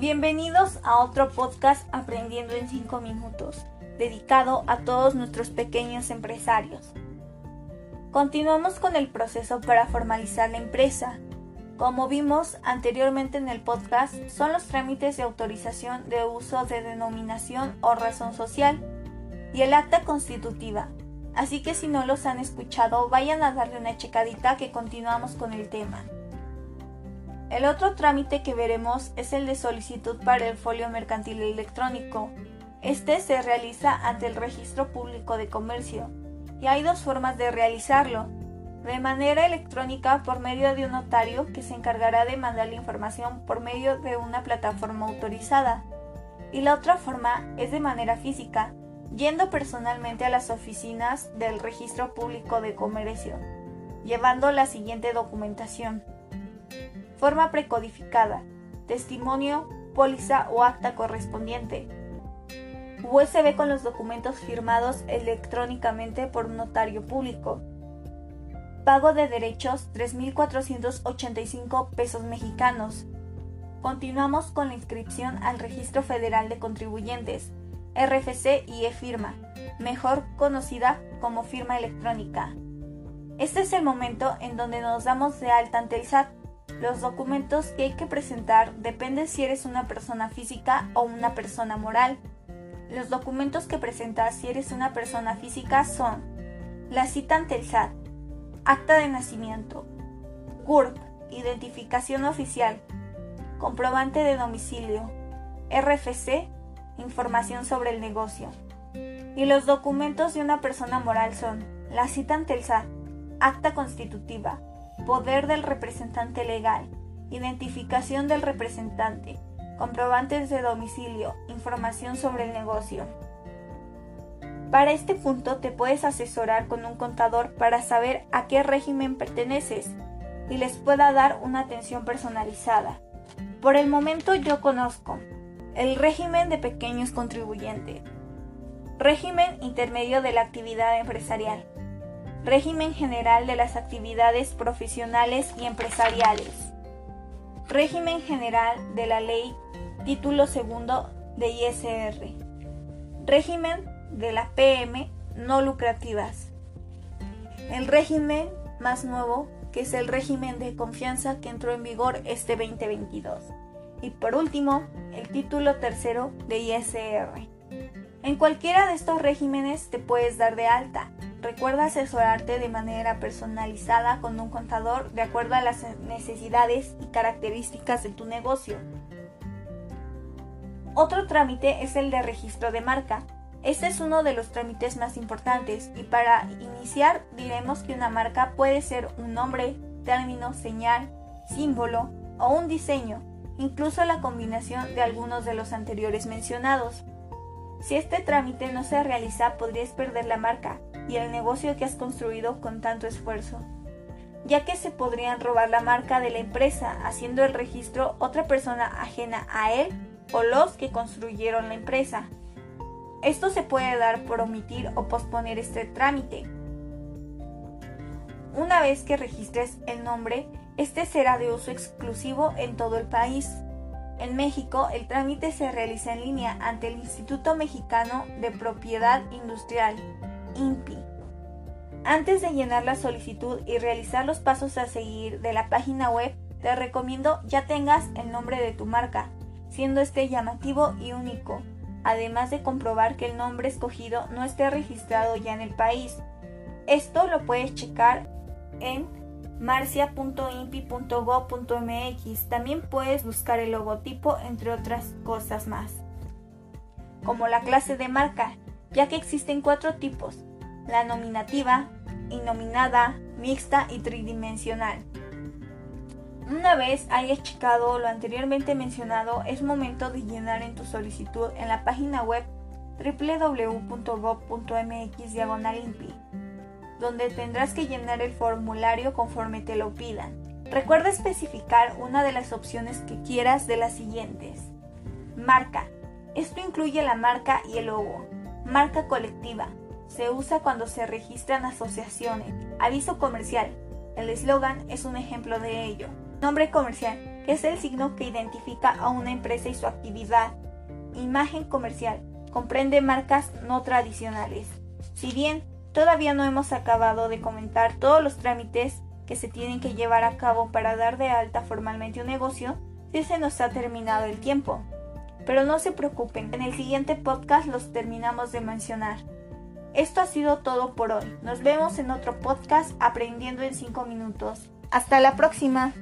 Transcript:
Bienvenidos a otro podcast Aprendiendo en 5 minutos, dedicado a todos nuestros pequeños empresarios. Continuamos con el proceso para formalizar la empresa. Como vimos anteriormente en el podcast, son los trámites de autorización de uso de denominación o razón social y el acta constitutiva. Así que si no los han escuchado, vayan a darle una checadita que continuamos con el tema. El otro trámite que veremos es el de solicitud para el folio mercantil electrónico. Este se realiza ante el Registro Público de Comercio y hay dos formas de realizarlo. De manera electrónica por medio de un notario que se encargará de mandar la información por medio de una plataforma autorizada. Y la otra forma es de manera física, yendo personalmente a las oficinas del Registro Público de Comercio, llevando la siguiente documentación forma precodificada, testimonio, póliza o acta correspondiente. USB con los documentos firmados electrónicamente por un notario público. Pago de derechos 3.485 pesos mexicanos. Continuamos con la inscripción al Registro Federal de Contribuyentes, RFC y e-firma, mejor conocida como firma electrónica. Este es el momento en donde nos damos de alta ante el SAT los documentos que hay que presentar dependen si eres una persona física o una persona moral. Los documentos que presentas si eres una persona física son la cita ante el SAT, acta de nacimiento, CURP, identificación oficial, comprobante de domicilio, RFC, información sobre el negocio. Y los documentos de una persona moral son la cita ante el SAT, acta constitutiva, poder del representante legal, identificación del representante, comprobantes de domicilio, información sobre el negocio. Para este punto te puedes asesorar con un contador para saber a qué régimen perteneces y les pueda dar una atención personalizada. Por el momento yo conozco el régimen de pequeños contribuyentes, régimen intermedio de la actividad empresarial, Régimen General de las Actividades Profesionales y Empresariales. Régimen General de la Ley Título Segundo de ISR. Régimen de la PM no lucrativas. El régimen más nuevo, que es el régimen de confianza que entró en vigor este 2022. Y por último, el título tercero de ISR. En cualquiera de estos regímenes te puedes dar de alta Recuerda asesorarte de manera personalizada con un contador de acuerdo a las necesidades y características de tu negocio. Otro trámite es el de registro de marca. Este es uno de los trámites más importantes y para iniciar diremos que una marca puede ser un nombre, término, señal, símbolo o un diseño, incluso la combinación de algunos de los anteriores mencionados. Si este trámite no se realiza podrías perder la marca y el negocio que has construido con tanto esfuerzo, ya que se podrían robar la marca de la empresa haciendo el registro otra persona ajena a él o los que construyeron la empresa. Esto se puede dar por omitir o posponer este trámite. Una vez que registres el nombre, este será de uso exclusivo en todo el país. En México, el trámite se realiza en línea ante el Instituto Mexicano de Propiedad Industrial, INPI. Antes de llenar la solicitud y realizar los pasos a seguir de la página web, te recomiendo ya tengas el nombre de tu marca, siendo este llamativo y único, además de comprobar que el nombre escogido no esté registrado ya en el país. Esto lo puedes checar en marcia.impi.go.mx. También puedes buscar el logotipo, entre otras cosas más. Como la clase de marca, ya que existen cuatro tipos, la nominativa, innominada, mixta y tridimensional. Una vez hayas checado lo anteriormente mencionado, es momento de llenar en tu solicitud en la página web www.gov.mx diagonalimpi, donde tendrás que llenar el formulario conforme te lo pidan. Recuerda especificar una de las opciones que quieras de las siguientes. Marca. Esto incluye la marca y el logo. Marca colectiva. Se usa cuando se registran asociaciones. Aviso comercial. El eslogan es un ejemplo de ello. Nombre comercial. es el signo que identifica a una empresa y su actividad. Imagen comercial. Comprende marcas no tradicionales. Si bien todavía no hemos acabado de comentar todos los trámites que se tienen que llevar a cabo para dar de alta formalmente un negocio, sí se nos ha terminado el tiempo. Pero no se preocupen, en el siguiente podcast los terminamos de mencionar. Esto ha sido todo por hoy. Nos vemos en otro podcast aprendiendo en 5 minutos. Hasta la próxima.